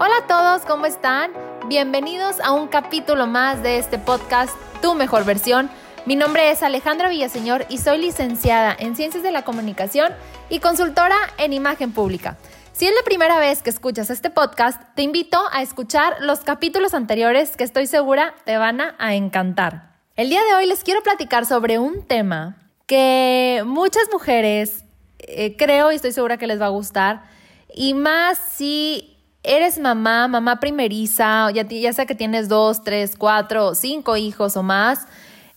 Hola a todos, ¿cómo están? Bienvenidos a un capítulo más de este podcast, Tu Mejor Versión. Mi nombre es Alejandra Villaseñor y soy licenciada en Ciencias de la Comunicación y consultora en Imagen Pública. Si es la primera vez que escuchas este podcast, te invito a escuchar los capítulos anteriores que estoy segura te van a encantar. El día de hoy les quiero platicar sobre un tema que muchas mujeres eh, creo y estoy segura que les va a gustar y más si eres mamá, mamá primeriza, ya, sea que tienes dos, tres, cuatro, cinco hijos o más,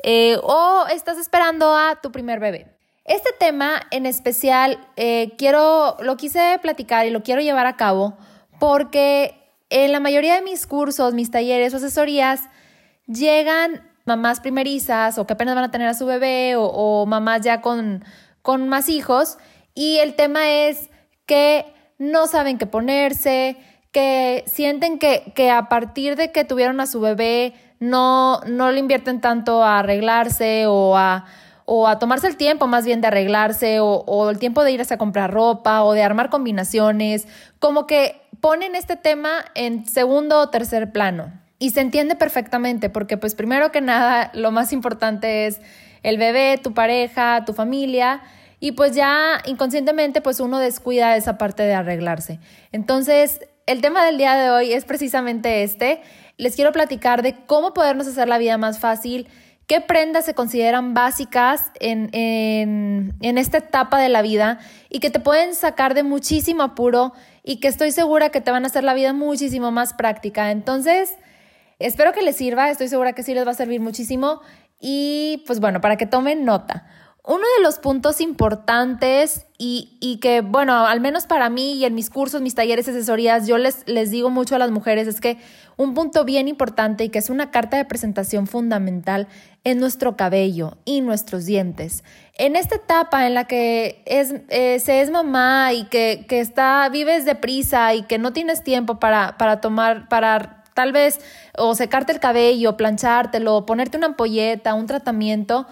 eh, o estás esperando a tu primer bebé. Este tema en especial eh, quiero, lo quise platicar y lo quiero llevar a cabo porque en la mayoría de mis cursos, mis talleres o asesorías, llegan mamás primerizas o que apenas van a tener a su bebé o, o mamás ya con, con más hijos y el tema es que no saben qué ponerse, que sienten que, que a partir de que tuvieron a su bebé no, no le invierten tanto a arreglarse o a, o a tomarse el tiempo más bien de arreglarse o, o el tiempo de irse a comprar ropa o de armar combinaciones, como que ponen este tema en segundo o tercer plano. Y se entiende perfectamente porque pues primero que nada lo más importante es el bebé, tu pareja, tu familia y pues ya inconscientemente pues uno descuida esa parte de arreglarse. Entonces el tema del día de hoy es precisamente este. Les quiero platicar de cómo podernos hacer la vida más fácil, qué prendas se consideran básicas en, en, esta etapa de la vida y que te pueden sacar de muchísimo apuro y que estoy segura que te van a hacer la vida muchísimo más práctica. Entonces, espero que les sirva, estoy segura que sí les va a servir muchísimo y pues bueno, para que tomen nota. Uno de los puntos importantes y, que, bueno, al menos para mí y en mis cursos, mis talleres, asesorías, yo les, les digo mucho a las mujeres es que un punto bien importante y que es una carta de presentación fundamental es nuestro cabello y nuestros dientes. En esta etapa en la que es, eh, se es mamá y que, que está, vives deprisa y que no tienes tiempo para, para tomar, para tal vez o secarte el cabello, planchártelo, ponerte una ampolleta, un tratamiento,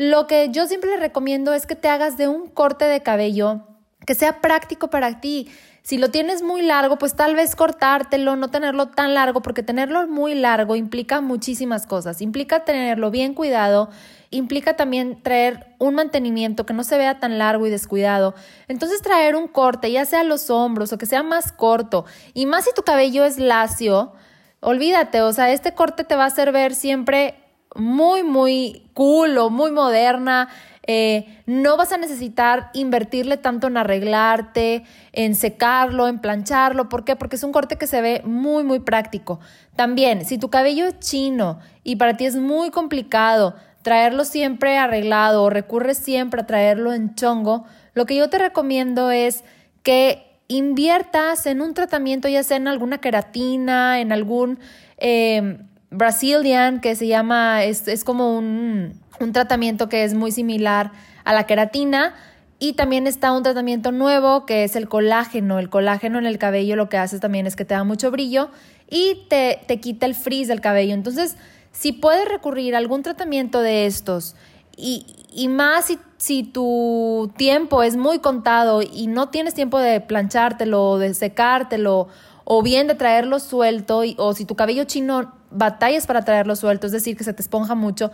lo que yo siempre le recomiendo es que te hagas de un corte de cabello que sea práctico para ti. Si lo tienes muy largo, pues tal vez cortártelo, no tenerlo tan largo, porque tenerlo muy largo implica muchísimas cosas. Implica tenerlo bien cuidado, implica también traer un mantenimiento que no se vea tan largo y descuidado. Entonces traer un corte, ya sea los hombros o que sea más corto, y más si tu cabello es lacio, olvídate, o sea, este corte te va a hacer ver siempre muy, muy cool o muy moderna. Eh, no vas a necesitar invertirle tanto en arreglarte, en secarlo, en plancharlo. ¿Por qué? Porque es un corte que se ve muy, muy práctico. También, si tu cabello es chino y para ti es muy complicado traerlo siempre arreglado o recurres siempre a traerlo en chongo, lo que yo te recomiendo es que inviertas en un tratamiento, ya sea en alguna queratina, en algún... Eh, Brazilian, que se llama, es, es como un, un tratamiento que es muy similar a la queratina. Y también está un tratamiento nuevo que es el colágeno. El colágeno en el cabello lo que hace también es que te da mucho brillo y te, te quita el frizz del cabello. Entonces, si puedes recurrir a algún tratamiento de estos y, y más si, si, tu tiempo es muy contado y no tienes tiempo de planchártelo, de secártelo o bien de traerlo suelto o si tu cabello chino batallas para traerlo suelto, es decir, que se te esponja mucho,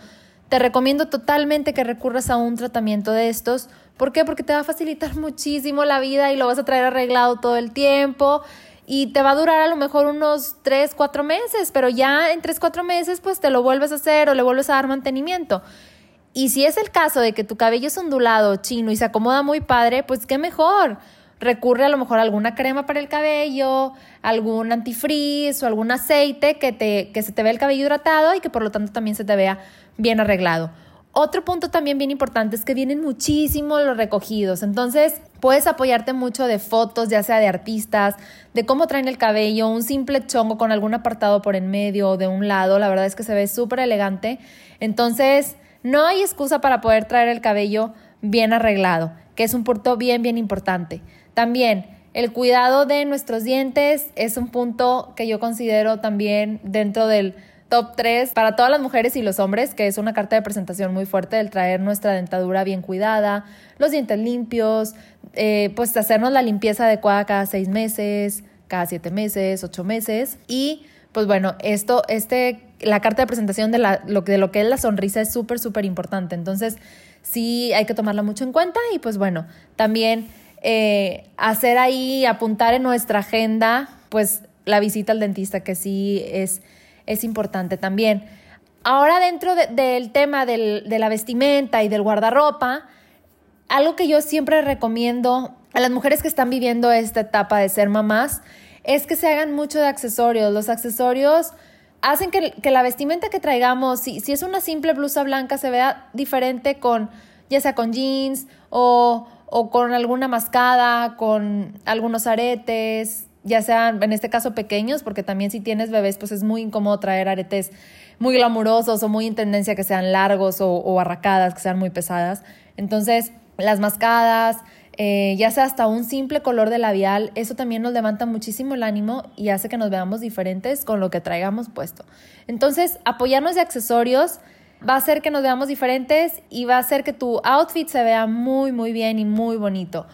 te recomiendo totalmente que recurras a un tratamiento de estos. ¿Por qué? Porque te va a facilitar muchísimo la vida y lo vas a traer arreglado todo el tiempo y te va a durar a lo mejor unos 3, 4 meses, pero ya en 3, 4 meses pues te lo vuelves a hacer o le vuelves a dar mantenimiento. Y si es el caso de que tu cabello es ondulado, chino y se acomoda muy padre, pues qué mejor recurre a lo mejor a alguna crema para el cabello, algún antifrizz o algún aceite que, te, que se te vea el cabello hidratado y que por lo tanto también se te vea bien arreglado. Otro punto también bien importante es que vienen muchísimo los recogidos, entonces puedes apoyarte mucho de fotos, ya sea de artistas, de cómo traen el cabello, un simple chongo con algún apartado por en medio o de un lado, la verdad es que se ve súper elegante, entonces no hay excusa para poder traer el cabello bien arreglado, que es un punto bien, bien importante. También el cuidado de nuestros dientes es un punto que yo considero también dentro del top 3 para todas las mujeres y los hombres, que es una carta de presentación muy fuerte el traer nuestra dentadura bien cuidada, los dientes limpios, eh, pues hacernos la limpieza adecuada cada seis meses, cada siete meses, ocho meses. Y pues bueno, esto, este, la carta de presentación de, la, lo, de lo que es la sonrisa es súper, súper importante. Entonces, sí hay que tomarla mucho en cuenta y pues bueno, también eh, hacer ahí, apuntar en nuestra agenda, pues la visita al dentista, que sí es, es importante también. Ahora dentro del tema de la vestimenta y del guardarropa, algo que yo siempre recomiendo a las mujeres que están viviendo esta etapa de ser mamás es que se hagan mucho de accesorios. Los accesorios hacen que, la vestimenta que traigamos, si, si, es una simple blusa blanca, se vea diferente con, ya sea con jeans o, o con alguna mascada, con algunos aretes, ya sean en este caso pequeños, porque también si tienes bebés, pues es muy incómodo traer aretes muy glamurosos o muy en tendencia que sean largos o, o arracadas, que sean muy pesadas. Entonces, las mascadas, eh, ya sea hasta un simple color de labial, eso también nos levanta muchísimo el ánimo y hace que nos veamos diferentes con lo que traigamos puesto. Entonces, apoyarnos de accesorios va a hacer que nos veamos diferentes y va a hacer que tu outfit se vea muy, muy bien y muy bonito.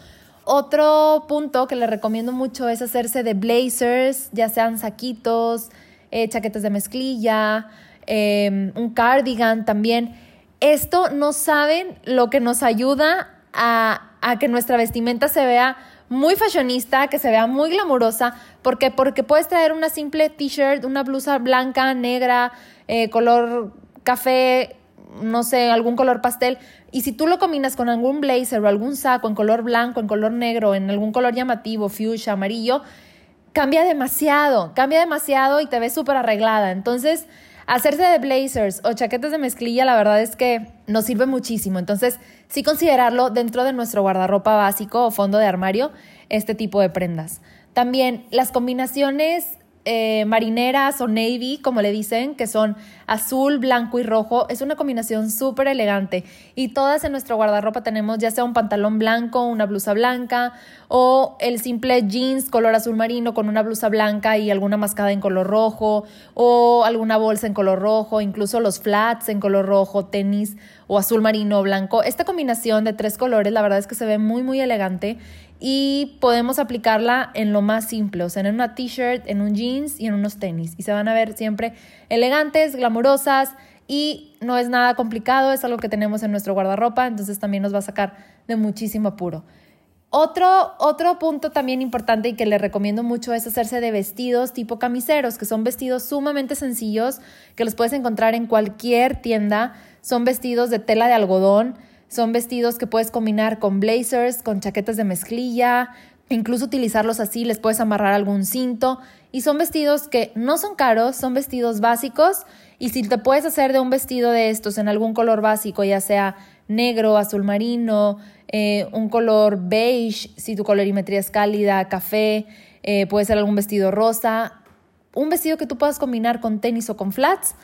Otro punto que les recomiendo mucho es hacerse de blazers, ya sean saquitos, eh, chaquetas de mezclilla, em, un cardigan también. Esto no saben lo que nos ayuda a a que nuestra vestimenta se vea muy fashionista, que se vea muy glamurosa. ¿Por qué? Porque puedes traer una simple t-shirt, una blusa blanca, negra, eh, color café, no sé, algún color pastel. Y si tú lo combinas con algún blazer o algún saco en color blanco, en color negro, en algún color llamativo, fuchsia, amarillo, cambia demasiado, cambia demasiado y te ves súper arreglada. Entonces, Hacerse de blazers o chaquetas de mezclilla, la verdad es que nos sirve muchísimo. Entonces, sí considerarlo dentro de nuestro guardarropa básico o fondo de armario, este tipo de prendas. También las combinaciones eh, marineras o navy, como le dicen, que son azul, blanco y rojo. Es una combinación súper elegante y todas en nuestro guardarropa tenemos ya sea un pantalón blanco, una blusa blanca o el simple jeans color azul marino con una blusa blanca y alguna mascada en color rojo o alguna bolsa en color rojo, incluso los flats en color rojo, tenis o azul marino blanco. Esta combinación de tres colores la verdad es que se ve muy muy elegante y podemos aplicarla en lo más simple, o sea, en una t-shirt, en un jeans y en unos tenis. Y se van a ver siempre elegantes, glamurosas y no es nada complicado, es algo que tenemos en nuestro guardarropa, entonces también nos va a sacar de muchísimo apuro. Otro, otro punto también importante y que le recomiendo mucho es hacerse de vestidos tipo camiseros, que son vestidos sumamente sencillos, que los puedes encontrar en cualquier tienda. Son vestidos de tela de algodón, son vestidos que puedes combinar con blazers, con chaquetas de mezclilla, incluso utilizarlos así, les puedes amarrar algún cinto. Y son vestidos que no son caros, son vestidos básicos. Y si te puedes hacer de un vestido de estos en algún color básico, ya sea negro, azul marino, eh, un color beige, si tu colorimetría es cálida, café, eh, puede ser algún vestido rosa, un vestido que tú puedas combinar con tenis o con flats,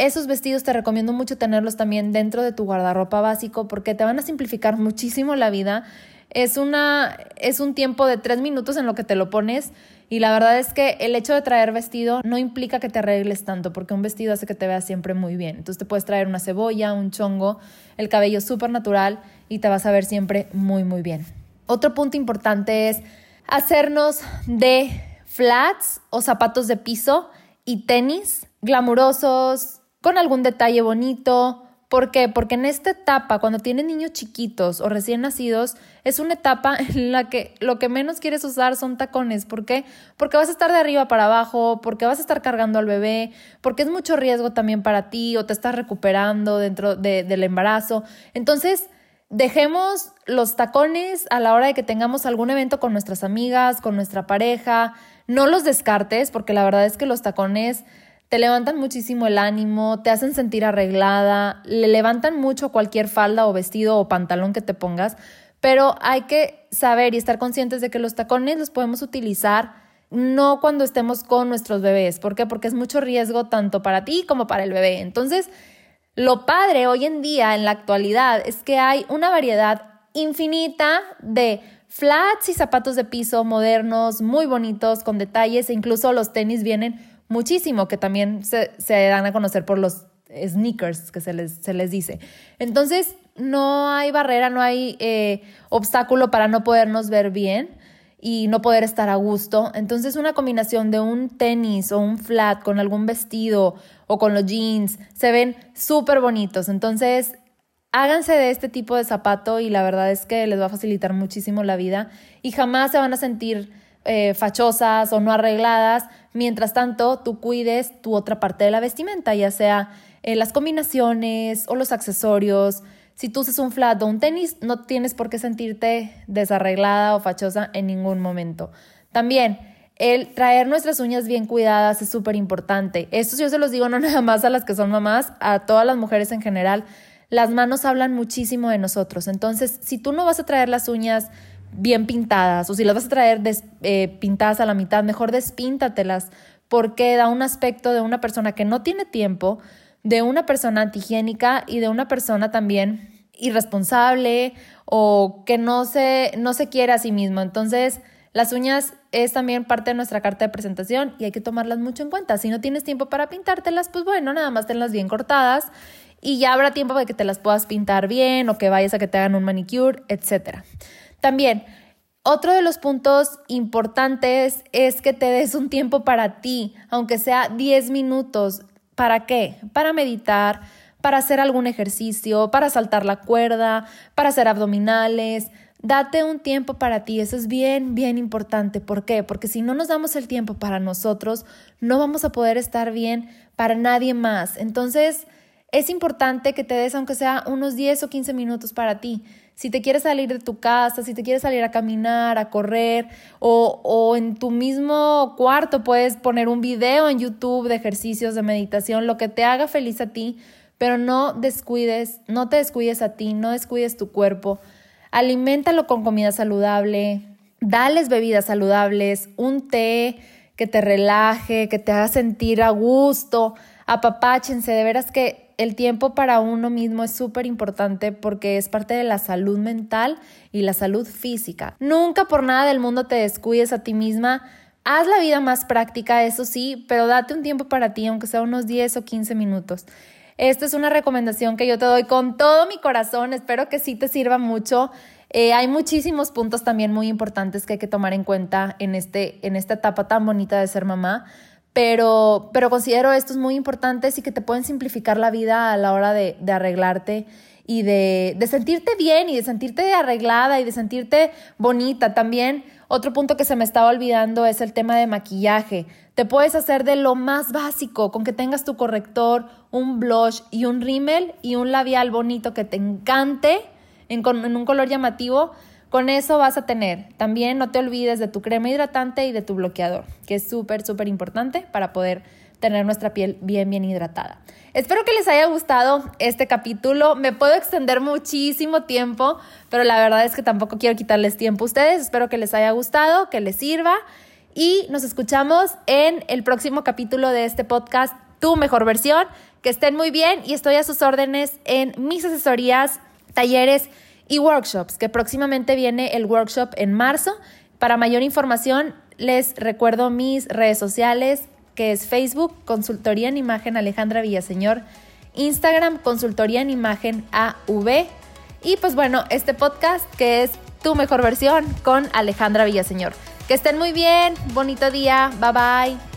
esos vestidos te recomiendo mucho tenerlos también dentro de tu guardarropa básico porque te van a simplificar muchísimo la vida. Es, una, es un tiempo de tres minutos en lo que te lo pones y la verdad es que el hecho de traer vestido no implica que te arregles tanto porque un vestido hace que te veas siempre muy bien. Entonces te puedes traer una cebolla, un chongo, el cabello súper natural y te vas a ver siempre muy muy bien. Otro punto importante es hacernos de flats o zapatos de piso y tenis glamurosos, con algún detalle bonito. ¿Por qué? Porque en esta etapa, cuando tienes niños chiquitos o recién nacidos, es una etapa en la que lo que menos quieres usar son tacones. ¿Por qué? Porque vas a estar de arriba para abajo, porque vas a estar cargando al bebé, porque es mucho riesgo también para ti o te estás recuperando dentro del embarazo. Entonces, dejemos los tacones a la hora de que tengamos algún evento con nuestras amigas, con nuestra pareja. No los descartes, porque la verdad es que los tacones te levantan muchísimo el ánimo, te hacen sentir arreglada, le levantan mucho cualquier falda o vestido o pantalón que te pongas, pero hay que saber y estar conscientes de que los tacones los podemos utilizar no cuando estemos con nuestros bebés. ¿Por qué? Porque es mucho riesgo tanto para ti como para el bebé. Entonces, lo padre hoy en día, en la actualidad, es que hay una variedad infinita de flats y zapatos de piso modernos, muy bonitos, con detalles, e incluso los tenis vienen muchísimo, que también se, dan a conocer por los sneakers que se les, se les dice. Entonces, no hay barrera, no hay eh, obstáculo para no podernos ver bien. y no poder estar a gusto. Entonces una combinación de un tenis o un flat con algún vestido o con los jeans se ven súper bonitos. Entonces háganse de este tipo de zapato y la verdad es que les va a facilitar muchísimo la vida y jamás se van a sentir eh, fachosas o no arregladas. Mientras tanto, tú cuides tu otra parte de la vestimenta, ya sea eh, las combinaciones o los accesorios. Si tú usas un flat o un tenis, no tienes por qué sentirte desarreglada o fachosa en ningún momento. También, el traer nuestras uñas bien cuidadas es súper importante. Esto yo se los digo no nada más a las que son mamás, a todas las mujeres en general. Las manos hablan muchísimo de nosotros. Entonces, si tú no vas a traer las uñas bien pintadas o si las vas a traer eh, pintadas a la mitad, mejor despíntatelas porque da un aspecto de una persona que no tiene tiempo, de una persona antihigiénica y de una persona también irresponsable o que no se, no se quiere a sí mismo. Entonces, las uñas es también parte de nuestra carta de presentación y hay que tomarlas mucho en cuenta. Si no tienes tiempo para pintártelas, pues bueno, nada más tenlas bien cortadas y ya habrá tiempo para que te las puedas pintar bien o que vayas a que te hagan un manicure, etc. También, otro de los puntos importantes es que te des un tiempo para ti, aunque sea 10 minutos. ¿Para qué? Para meditar, para hacer algún ejercicio, para saltar la cuerda, para hacer abdominales. Date un tiempo para ti, eso es bien, bien importante. ¿Por qué? Porque si no nos damos el tiempo para nosotros, no vamos a poder estar bien para nadie más. Entonces, es importante que te des, aunque sea unos 10 o 15 minutos para ti. Si te quieres salir de tu casa, si te quieres salir a caminar, a correr, o, en tu mismo cuarto puedes poner un video en YouTube de ejercicios de meditación, lo que te haga feliz a ti, pero no descuides, no te descuides a ti, no descuides tu cuerpo. Aliméntalo con comida saludable, dales bebidas saludables, un té que te relaje, que te haga sentir a gusto, apapáchense, de veras que el tiempo para uno mismo es súper importante porque es parte de la salud mental y la salud física. Nunca por nada del mundo te descuides a ti misma. Haz la vida más práctica, eso sí, pero date un tiempo para ti, aunque sea unos 10 o 15 minutos. Esta es una recomendación que yo te doy con todo mi corazón. Espero que sí te sirva mucho. Eh, hay muchísimos puntos también muy importantes que hay que tomar en cuenta en, este, en esta etapa tan bonita de ser mamá, pero, pero considero estos muy importantes y que te pueden simplificar la vida a la hora de, arreglarte y de, sentirte bien y de sentirte arreglada y de sentirte bonita. También otro punto que se me estaba olvidando es el tema de maquillaje. Te puedes hacer de lo más básico, con que tengas tu corrector, un blush y un rímel y un labial bonito que te encante en, en un color llamativo. Con eso vas a tener. También no te olvides de tu crema hidratante y de tu bloqueador, que es súper, súper importante para poder tener nuestra piel bien, bien hidratada. Espero que les haya gustado este capítulo. Me puedo extender muchísimo tiempo, pero la verdad es que tampoco quiero quitarles tiempo a ustedes. Espero que les haya gustado, que les sirva y nos escuchamos en el próximo capítulo de este podcast, Tu mejor versión. Que estén muy bien y estoy a sus órdenes en mis asesorías, talleres y workshops, que próximamente viene el workshop en marzo. Para mayor información, les recuerdo mis redes sociales, que es Facebook, Consultoría en Imagen Alejandra Villaseñor, Instagram, Consultoría en Imagen AV. Y pues bueno, este podcast que es tu mejor versión con Alejandra Villaseñor. Que estén muy bien, bonito día, bye bye.